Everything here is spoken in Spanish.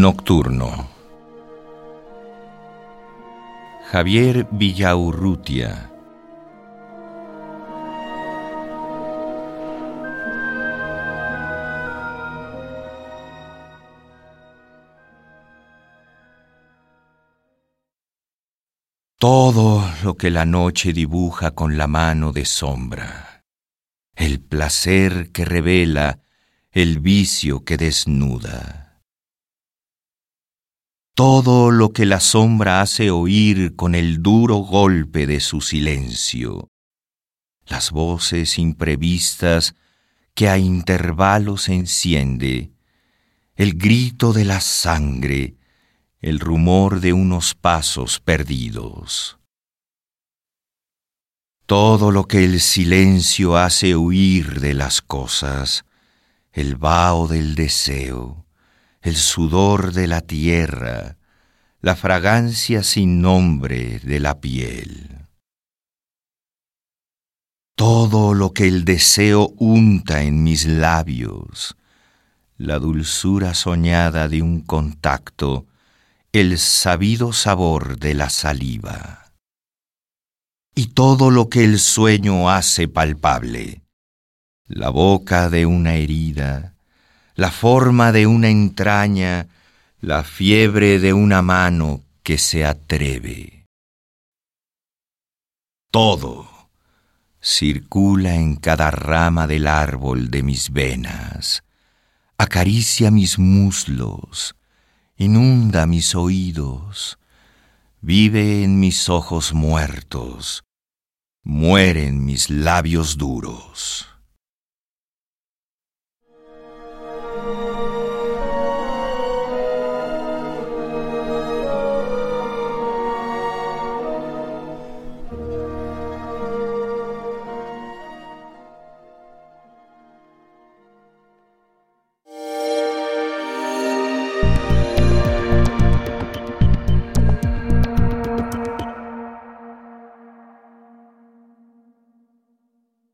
Nocturno. Javier Villaurrutia. Todo lo que la noche dibuja con la mano de sombra, el placer que revela, el vicio que desnuda todo lo que la sombra hace oír con el duro golpe de su silencio, las voces imprevistas que a intervalos enciende, el grito de la sangre, el rumor de unos pasos perdidos. Todo lo que el silencio hace huir de las cosas, el vaho del deseo, el sudor de la tierra, la fragancia sin nombre de la piel. Todo lo que el deseo unta en mis labios, la dulzura soñada de un contacto, el sabido sabor de la saliva. Y todo lo que el sueño hace palpable, la boca de una herida, la forma de una entraña, la fiebre de una mano que se atreve. Todo circula en cada rama del árbol de mis venas, acaricia mis muslos, inunda mis oídos, vive en mis ojos muertos, mueren mis labios duros.